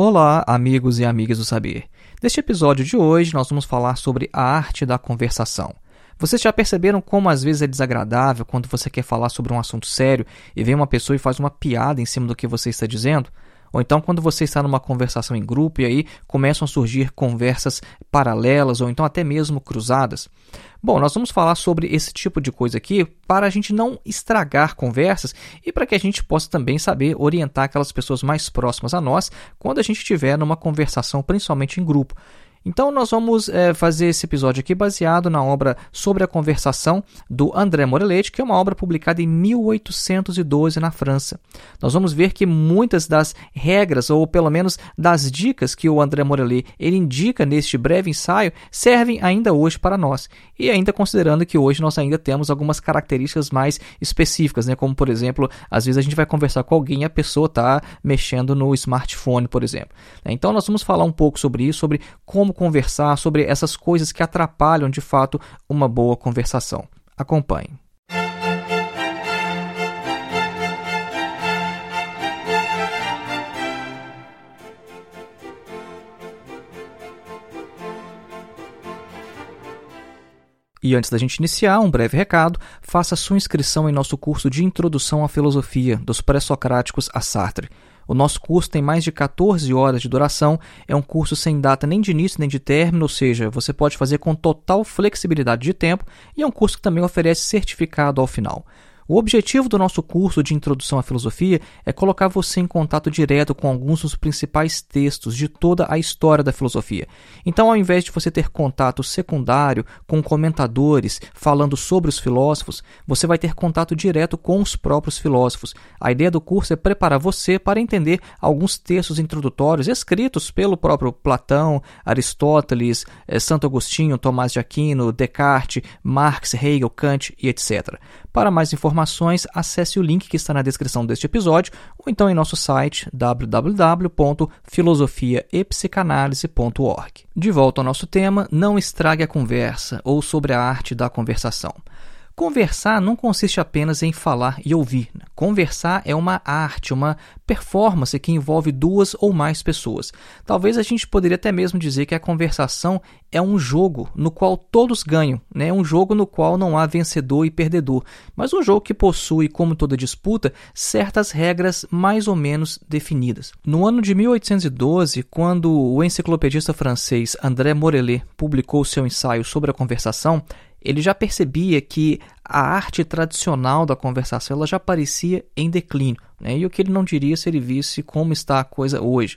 Olá, amigos e amigas do saber. Neste episódio de hoje, nós vamos falar sobre a arte da conversação. Vocês já perceberam como às vezes é desagradável quando você quer falar sobre um assunto sério e vem uma pessoa e faz uma piada em cima do que você está dizendo? Ou então quando você está numa conversação em grupo e aí começam a surgir conversas paralelas ou então até mesmo cruzadas. Bom, nós vamos falar sobre esse tipo de coisa aqui para a gente não estragar conversas e para que a gente possa também saber orientar aquelas pessoas mais próximas a nós quando a gente estiver numa conversação, principalmente em grupo. Então, nós vamos é, fazer esse episódio aqui baseado na obra Sobre a Conversação do André Morellet, que é uma obra publicada em 1812 na França. Nós vamos ver que muitas das regras, ou pelo menos das dicas que o André Morellet ele indica neste breve ensaio, servem ainda hoje para nós. E ainda considerando que hoje nós ainda temos algumas características mais específicas, né? como por exemplo, às vezes a gente vai conversar com alguém e a pessoa está mexendo no smartphone, por exemplo. Então, nós vamos falar um pouco sobre isso, sobre como como conversar sobre essas coisas que atrapalham de fato uma boa conversação. Acompanhe. E antes da gente iniciar, um breve recado: faça sua inscrição em nosso curso de Introdução à Filosofia, dos Pré-Socráticos a Sartre. O nosso curso tem mais de 14 horas de duração, é um curso sem data nem de início nem de término, ou seja, você pode fazer com total flexibilidade de tempo e é um curso que também oferece certificado ao final. O objetivo do nosso curso de Introdução à Filosofia é colocar você em contato direto com alguns dos principais textos de toda a história da filosofia. Então, ao invés de você ter contato secundário com comentadores falando sobre os filósofos, você vai ter contato direto com os próprios filósofos. A ideia do curso é preparar você para entender alguns textos introdutórios escritos pelo próprio Platão, Aristóteles, eh, Santo Agostinho, Tomás de Aquino, Descartes, Marx, Hegel, Kant e etc. Para mais informações, acesse o link que está na descrição deste episódio ou então em nosso site www.filosofiaepsicanalise.org. De volta ao nosso tema, não estrague a conversa ou sobre a arte da conversação. Conversar não consiste apenas em falar e ouvir. Conversar é uma arte, uma performance que envolve duas ou mais pessoas. Talvez a gente poderia até mesmo dizer que a conversação é um jogo no qual todos ganham, né? um jogo no qual não há vencedor e perdedor, mas um jogo que possui, como toda disputa, certas regras mais ou menos definidas. No ano de 1812, quando o enciclopedista francês André Morellet publicou seu ensaio sobre a conversação, ele já percebia que a arte tradicional da conversação ela já parecia em declínio, né? e o que ele não diria se ele visse como está a coisa hoje.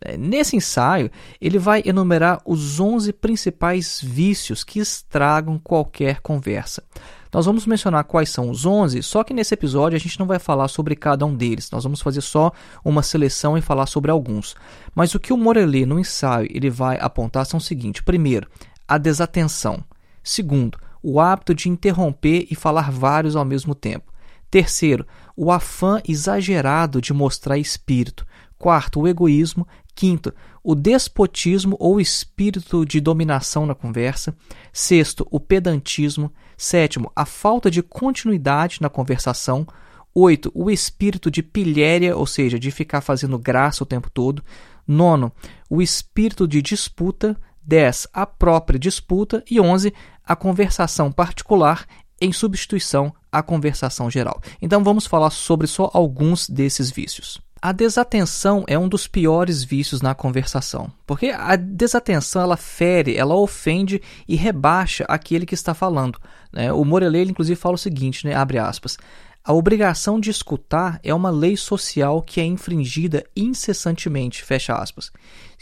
É, nesse ensaio, ele vai enumerar os 11 principais vícios que estragam qualquer conversa. Nós vamos mencionar quais são os 11, só que nesse episódio a gente não vai falar sobre cada um deles. Nós vamos fazer só uma seleção e falar sobre alguns. Mas o que o Morellet no ensaio ele vai apontar são o seguinte: primeiro, a desatenção. Segundo, o hábito de interromper e falar vários ao mesmo tempo. Terceiro, o afã exagerado de mostrar espírito. Quarto, o egoísmo. Quinto, o despotismo ou espírito de dominação na conversa. Sexto, o pedantismo. Sétimo, a falta de continuidade na conversação. Oito, o espírito de pilhéria, ou seja, de ficar fazendo graça o tempo todo. Nono, o espírito de disputa. 10. A própria disputa. E 11. A conversação particular em substituição à conversação geral. Então vamos falar sobre só alguns desses vícios. A desatenção é um dos piores vícios na conversação, porque a desatenção ela fere, ela ofende e rebaixa aquele que está falando. Né? O Morellet, inclusive, fala o seguinte, né? abre aspas, A obrigação de escutar é uma lei social que é infringida incessantemente, fecha aspas.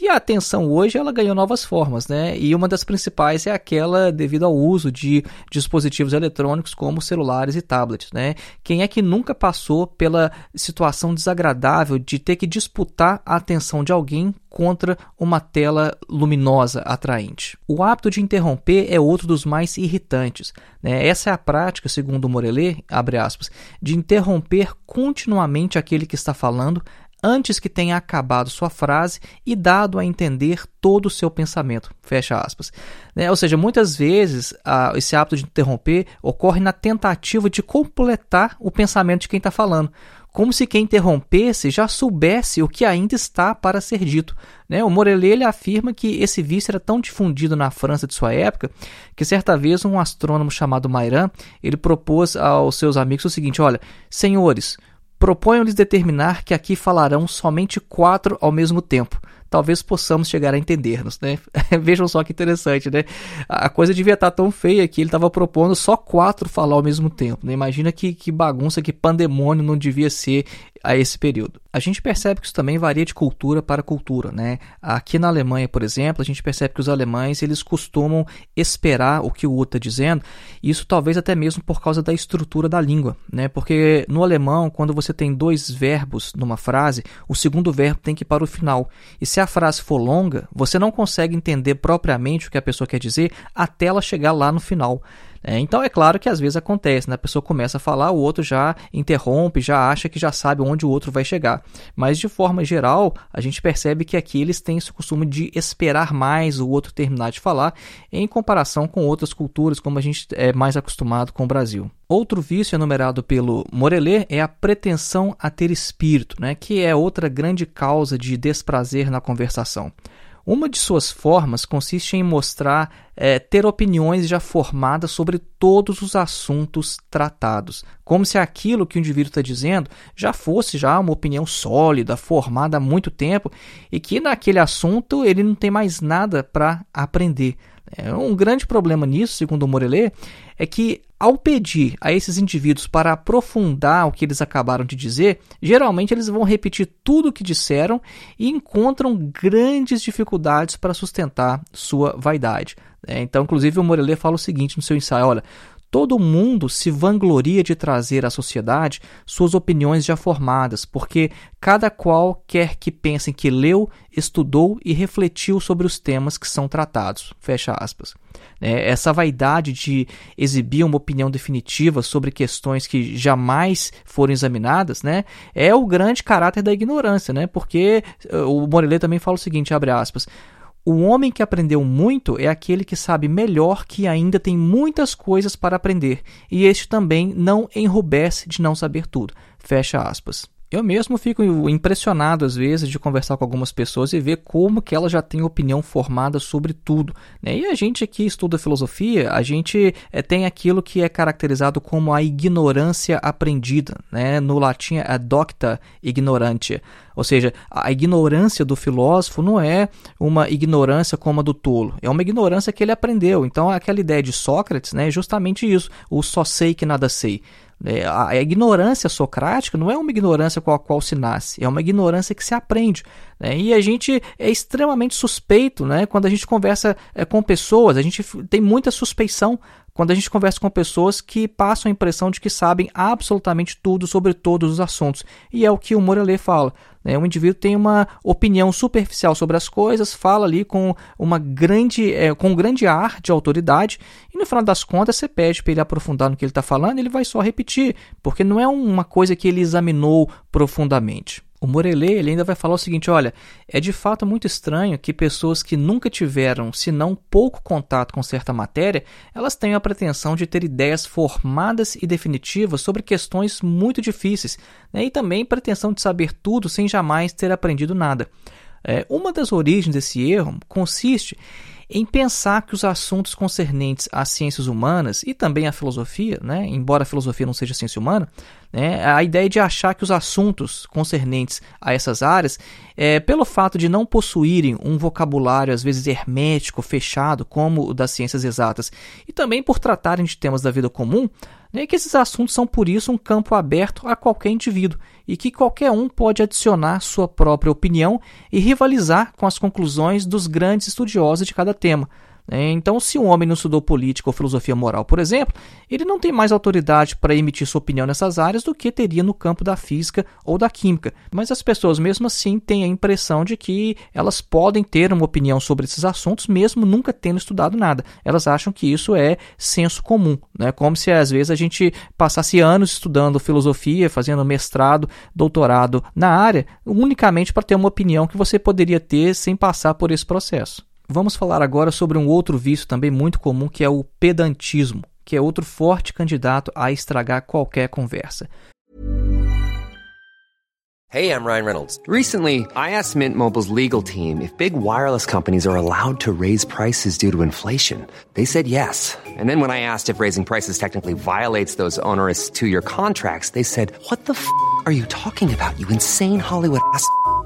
E a atenção hoje ela ganhou novas formas, né? E uma das principais é aquela devido ao uso de dispositivos eletrônicos como celulares e tablets, né? Quem é que nunca passou pela situação desagradável de ter que disputar a atenção de alguém contra uma tela luminosa atraente? O hábito de interromper é outro dos mais irritantes. Né? Essa é a prática, segundo Morellet, abre aspas, de interromper continuamente aquele que está falando antes que tenha acabado sua frase e dado a entender todo o seu pensamento. Fecha aspas. Né? Ou seja, muitas vezes a, esse hábito de interromper ocorre na tentativa de completar o pensamento de quem está falando. Como se quem interrompesse já soubesse o que ainda está para ser dito. Né? O Morellet afirma que esse vício era tão difundido na França de sua época que certa vez um astrônomo chamado Mairan ele propôs aos seus amigos o seguinte: olha, senhores, Proponho-lhes determinar que aqui falarão somente quatro ao mesmo tempo. Talvez possamos chegar a entender-nos, né? Vejam só que interessante, né? A coisa devia estar tão feia que ele estava propondo só quatro falar ao mesmo tempo. Né? Imagina que, que bagunça, que pandemônio não devia ser a esse período. A gente percebe que isso também varia de cultura para cultura, né? Aqui na Alemanha, por exemplo, a gente percebe que os alemães eles costumam esperar o que o outro está dizendo. Isso talvez até mesmo por causa da estrutura da língua, né? Porque no alemão, quando você tem dois verbos numa frase, o segundo verbo tem que ir para o final. E se a frase for longa, você não consegue entender propriamente o que a pessoa quer dizer até ela chegar lá no final. É, então é claro que às vezes acontece, né? a pessoa começa a falar, o outro já interrompe, já acha que já sabe onde o outro vai chegar. Mas de forma geral, a gente percebe que aqui eles têm esse costume de esperar mais o outro terminar de falar, em comparação com outras culturas, como a gente é mais acostumado com o Brasil. Outro vício enumerado pelo Morellet é a pretensão a ter espírito, né? que é outra grande causa de desprazer na conversação. Uma de suas formas consiste em mostrar é, ter opiniões já formadas sobre todos os assuntos tratados, como se aquilo que o indivíduo está dizendo já fosse já uma opinião sólida, formada há muito tempo e que naquele assunto ele não tem mais nada para aprender. É, um grande problema nisso, segundo o Morellet, é que ao pedir a esses indivíduos para aprofundar o que eles acabaram de dizer, geralmente eles vão repetir tudo o que disseram e encontram grandes dificuldades para sustentar sua vaidade. É, então, inclusive, o Morellet fala o seguinte no seu ensaio: olha, Todo mundo se vangloria de trazer à sociedade suas opiniões já formadas, porque cada qual quer que pensem que leu, estudou e refletiu sobre os temas que são tratados. Fecha aspas. É, essa vaidade de exibir uma opinião definitiva sobre questões que jamais foram examinadas, né, é o grande caráter da ignorância, né, porque eh, o Morellet também fala o seguinte, abre aspas, o homem que aprendeu muito é aquele que sabe melhor que ainda tem muitas coisas para aprender, e este também não enrubesce de não saber tudo. Fecha aspas. Eu mesmo fico impressionado às vezes de conversar com algumas pessoas e ver como que elas já têm opinião formada sobre tudo. Né? E a gente que estuda filosofia, a gente é, tem aquilo que é caracterizado como a ignorância aprendida. Né? No latim é docta ignorantia. Ou seja, a ignorância do filósofo não é uma ignorância como a do tolo, é uma ignorância que ele aprendeu. Então aquela ideia de Sócrates né, é justamente isso, o só sei que nada sei. É, a ignorância socrática não é uma ignorância com a qual se nasce, é uma ignorância que se aprende. Né? E a gente é extremamente suspeito né? quando a gente conversa é, com pessoas, a gente tem muita suspeição quando a gente conversa com pessoas que passam a impressão de que sabem absolutamente tudo sobre todos os assuntos. E é o que o Morellet fala. Né? O indivíduo tem uma opinião superficial sobre as coisas, fala ali com uma grande, é, com um grande ar de autoridade, e no final das contas você pede para ele aprofundar no que ele está falando, ele vai só repetir, porque não é uma coisa que ele examinou profundamente. O Morellet ele ainda vai falar o seguinte: olha, é de fato muito estranho que pessoas que nunca tiveram, se não pouco contato com certa matéria, elas tenham a pretensão de ter ideias formadas e definitivas sobre questões muito difíceis, né? e também pretensão de saber tudo sem jamais ter aprendido nada. É, uma das origens desse erro consiste em pensar que os assuntos concernentes às ciências humanas e também à filosofia, né, embora a filosofia não seja ciência humana, né, a ideia de achar que os assuntos concernentes a essas áreas, é, pelo fato de não possuírem um vocabulário às vezes hermético, fechado, como o das ciências exatas, e também por tratarem de temas da vida comum, né, que esses assuntos são por isso um campo aberto a qualquer indivíduo e que qualquer um pode adicionar sua própria opinião e rivalizar com as conclusões dos grandes estudiosos de cada tema. É, então, se um homem não estudou política ou filosofia moral, por exemplo, ele não tem mais autoridade para emitir sua opinião nessas áreas do que teria no campo da física ou da química. Mas as pessoas, mesmo assim, têm a impressão de que elas podem ter uma opinião sobre esses assuntos, mesmo nunca tendo estudado nada. Elas acham que isso é senso comum, né? como se às vezes a gente passasse anos estudando filosofia, fazendo mestrado, doutorado na área, unicamente para ter uma opinião que você poderia ter sem passar por esse processo. Vamos falar agora sobre um outro vício também muito comum que é o pedantismo, que é outro forte candidato a estragar qualquer conversa. Hey, I'm Ryan Reynolds. Recently, I asked Mint Mobile's legal team if big wireless companies are allowed to raise prices due to inflation. They said yes. And then when I asked if raising prices technically violates those onerous 2-year contracts, they said, "What the f*** are you talking about? You insane Hollywood ass."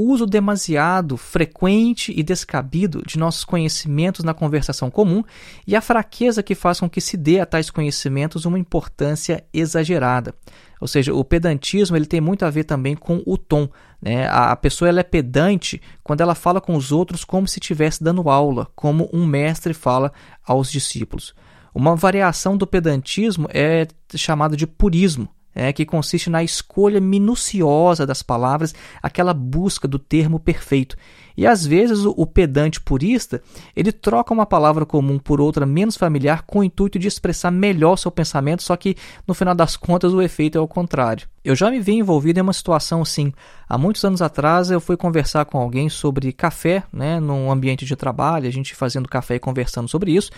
uso demasiado frequente e descabido de nossos conhecimentos na conversação comum e a fraqueza que faz com que se dê a tais conhecimentos uma importância exagerada. Ou seja, o pedantismo ele tem muito a ver também com o tom. Né? A, pessoa ela é pedante quando ela fala com os outros como se estivesse dando aula, como um mestre fala aos discípulos. Uma variação do pedantismo é chamada de purismo é, que consiste na escolha minuciosa das palavras, aquela busca do termo perfeito. E às vezes o, o, pedante purista ele troca uma palavra comum por outra menos familiar com o intuito de expressar melhor seu pensamento, só que no final das contas o efeito é o contrário. Eu já me vi envolvido em uma situação assim. Há muitos anos atrás eu fui conversar com alguém sobre café, né, num ambiente de trabalho, a gente fazendo café e conversando sobre isso.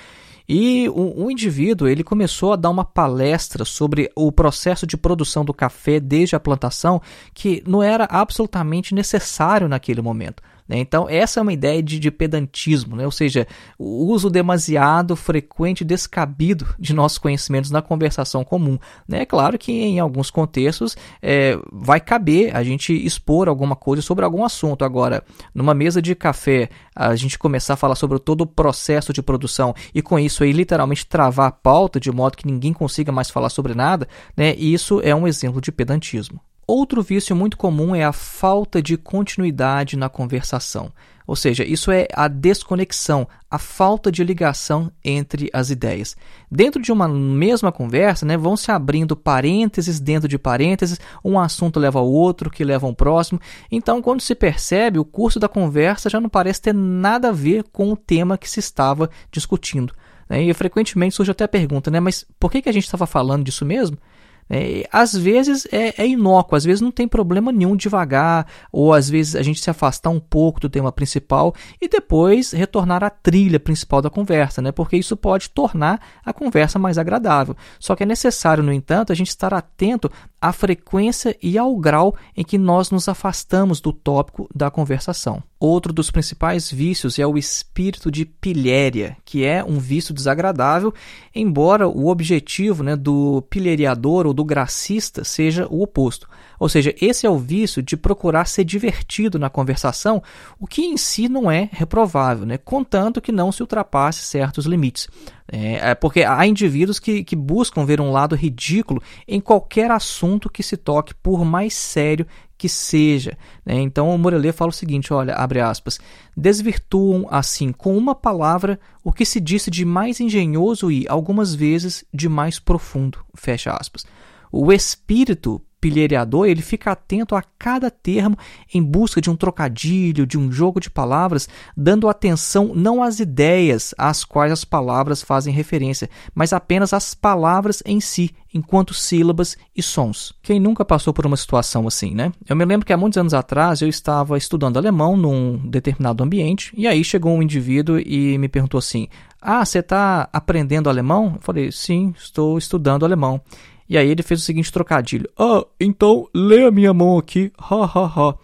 E o, o, indivíduo ele começou a dar uma palestra sobre o processo de produção do café desde a plantação, que não era absolutamente necessário naquele momento. Né? Então, essa é uma ideia de, de pedantismo, né? ou seja, o uso demasiado frequente descabido de nossos conhecimentos na conversação comum. Né? É claro que em alguns contextos é, vai caber a gente expor alguma coisa sobre algum assunto. Agora, numa mesa de café, a gente começar a falar sobre todo o processo de produção e com isso aí literalmente travar a pauta de modo que ninguém consiga mais falar sobre nada, né? isso é um exemplo de pedantismo. Outro vício muito comum é a falta de continuidade na conversação. Ou seja, isso é a desconexão, a falta de ligação entre as ideias. Dentro de uma mesma conversa, né, vão se abrindo parênteses dentro de parênteses, um assunto leva ao outro, que leva ao próximo. Então, quando se percebe, o curso da conversa já não parece ter nada a ver com o tema que se estava discutindo. Né? E frequentemente surge até a pergunta, né, mas por que, que a gente estava falando disso mesmo? É, às vezes é, é inócuo, às vezes não tem problema nenhum devagar, ou às vezes a gente se afastar um pouco do tema principal e depois retornar à trilha principal da conversa, né? porque isso pode tornar a conversa mais agradável. Só que é necessário, no entanto, a gente estar atento à frequência e ao grau em que nós nos afastamos do tópico da conversação. Outro dos principais vícios é o espírito de pilhéria, que é um vício desagradável, embora o objetivo né, do pilheriador ou do gracista seja o oposto. Ou seja, esse é o vício de procurar ser divertido na conversação, o que em si não é reprovável, né? contanto que não se ultrapasse certos limites. É, é, porque há indivíduos que, que buscam ver um lado ridículo em qualquer assunto que se toque, por mais sério que seja. Né? Então o Morelê fala o seguinte: olha, abre aspas, desvirtuam assim com uma palavra o que se disse de mais engenhoso e, algumas vezes, de mais profundo. Fecha aspas. O espírito pilheriador, ele fica atento a cada termo em busca de um trocadilho, de um jogo de palavras, dando atenção não às ideias às quais as palavras fazem referência, mas apenas às palavras em si, enquanto sílabas e sons. Quem nunca passou por uma situação assim, né? Eu me lembro que há muitos anos atrás eu estava estudando alemão num determinado ambiente e aí chegou um indivíduo e me perguntou assim: Ah, você está aprendendo alemão? Eu falei: Sim, estou estudando alemão. E aí ele fez o seguinte trocadilho: Ah, então lê a minha mão aqui, ha ha ha.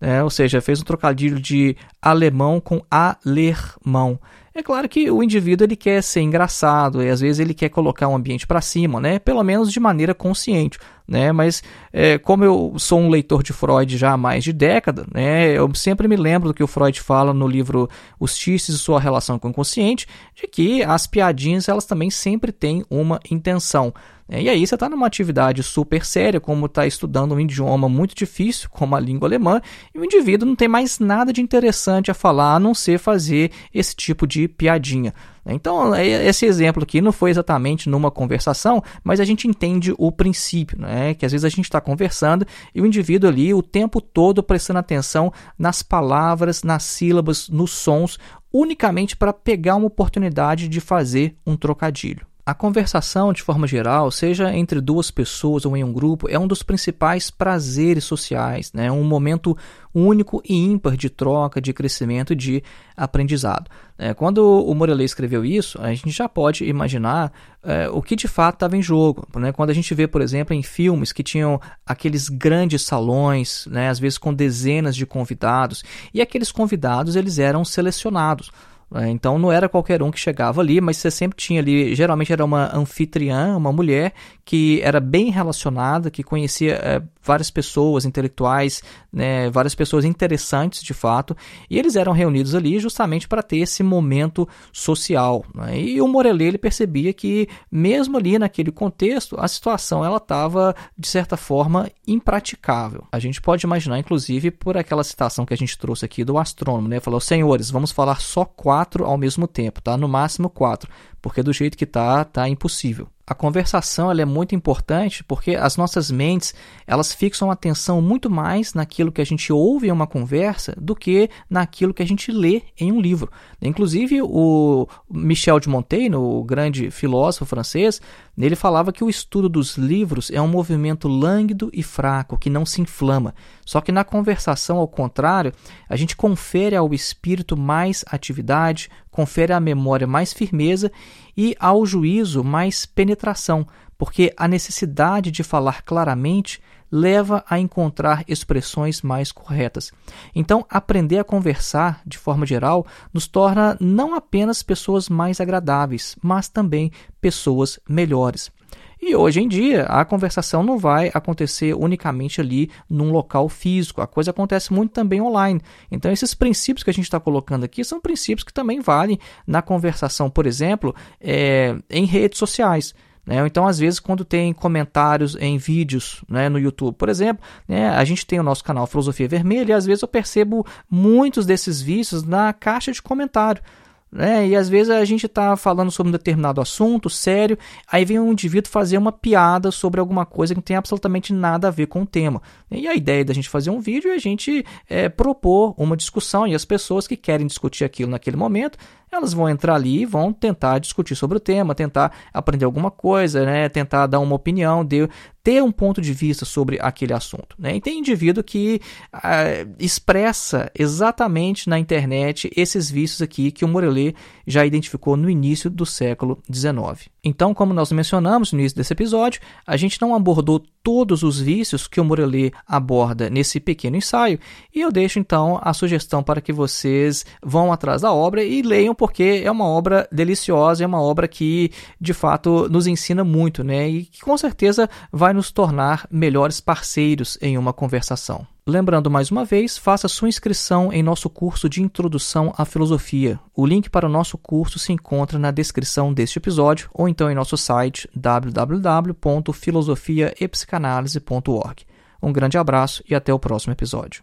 É, ou seja, fez um trocadilho de alemão com alermão. É claro que o indivíduo ele quer ser engraçado e às vezes ele quer colocar um ambiente para cima, né? Pelo menos de maneira consciente, né? Mas é, como eu sou um leitor de Freud já há mais de década, né? Eu sempre me lembro do que o Freud fala no livro Os Tistes e sua relação com o inconsciente, de que as piadinhas elas também sempre têm uma intenção. É, e aí você está numa atividade super séria, como está estudando um idioma muito difícil, como a língua alemã, e o indivíduo não tem mais nada de interessante a falar, a não ser fazer esse tipo de piadinha. Então, é, esse exemplo aqui não foi exatamente numa conversação, mas a gente entende o princípio, né? que às vezes a gente está conversando e o indivíduo ali o tempo todo prestando atenção nas palavras, nas sílabas, nos sons, unicamente para pegar uma oportunidade de fazer um trocadilho. A conversação, de forma geral, seja entre duas pessoas ou em um grupo, é um dos principais prazeres sociais, né? um momento único e ímpar de troca, de crescimento e de aprendizado. É, quando o Morellet escreveu isso, a gente já pode imaginar é, o que de fato estava em jogo. Né? Quando a gente vê, por exemplo, em filmes que tinham aqueles grandes salões, né? às vezes com dezenas de convidados, e aqueles convidados eles eram selecionados. É, então não era qualquer um que chegava ali, mas você sempre tinha ali, geralmente era uma anfitriã, uma mulher que era bem relacionada, que conhecia é, várias pessoas intelectuais, né, várias pessoas interessantes de fato, e eles eram reunidos ali justamente para ter esse momento social. Né? E o Morellet ele percebia que mesmo ali naquele contexto a situação ela estava de certa forma impraticável. A gente pode imaginar, inclusive, por aquela citação que a gente trouxe aqui do astrônomo, né? Falou, senhores, vamos falar só quatro ao mesmo tempo, tá? No máximo quatro, porque do jeito que tá, tá impossível a conversação ela é muito importante porque as nossas mentes elas fixam atenção muito mais naquilo que a gente ouve em uma conversa do que naquilo que a gente lê em um livro. Inclusive o Michel de Montaigne, o grande filósofo francês, ele falava que o estudo dos livros é um movimento lânguido e fraco que não se inflama. Só que na conversação, ao contrário, a gente confere ao espírito mais atividade, confere à memória mais firmeza e ao juízo mais penetração, porque a necessidade de falar claramente leva a encontrar expressões mais corretas. Então, aprender a conversar de forma geral nos torna não apenas pessoas mais agradáveis, mas também pessoas melhores. E hoje em dia, a conversação não vai acontecer unicamente ali num local físico, a coisa acontece muito também online. Então, esses princípios que a gente está colocando aqui são princípios que também valem na conversação, por exemplo, é, em redes sociais. Né? Então, às vezes, quando tem comentários em vídeos né, no YouTube, por exemplo, né, a gente tem o nosso canal Filosofia Vermelha e às vezes eu percebo muitos desses vícios na caixa de comentário. Né? E às vezes a gente está falando sobre um determinado assunto sério, aí vem um indivíduo fazer uma piada sobre alguma coisa que não tem absolutamente nada a ver com o tema. E a ideia da gente fazer um vídeo é a gente é, propor uma discussão e as pessoas que querem discutir aquilo naquele momento elas vão entrar ali e vão tentar discutir sobre o tema, tentar aprender alguma coisa, né? tentar dar uma opinião, de, ter um ponto de vista sobre aquele assunto. Né? E tem indivíduo que ah, expressa exatamente na internet esses vícios aqui que o Morellet já identificou no início do século XIX. Então, como nós mencionamos no início desse episódio, a gente não abordou todos os vícios que o Morellet aborda nesse pequeno ensaio, e eu deixo então a sugestão para que vocês vão atrás da obra e leiam, porque é uma obra deliciosa, é uma obra que de fato nos ensina muito, né? E que com certeza vai nos tornar melhores parceiros em uma conversação. Lembrando mais uma vez, faça sua inscrição em nosso curso de Introdução à Filosofia. O link para o nosso curso se encontra na descrição deste episódio ou então em nosso site www.filosofiaepsicanalise.org. Um grande abraço e até o próximo episódio.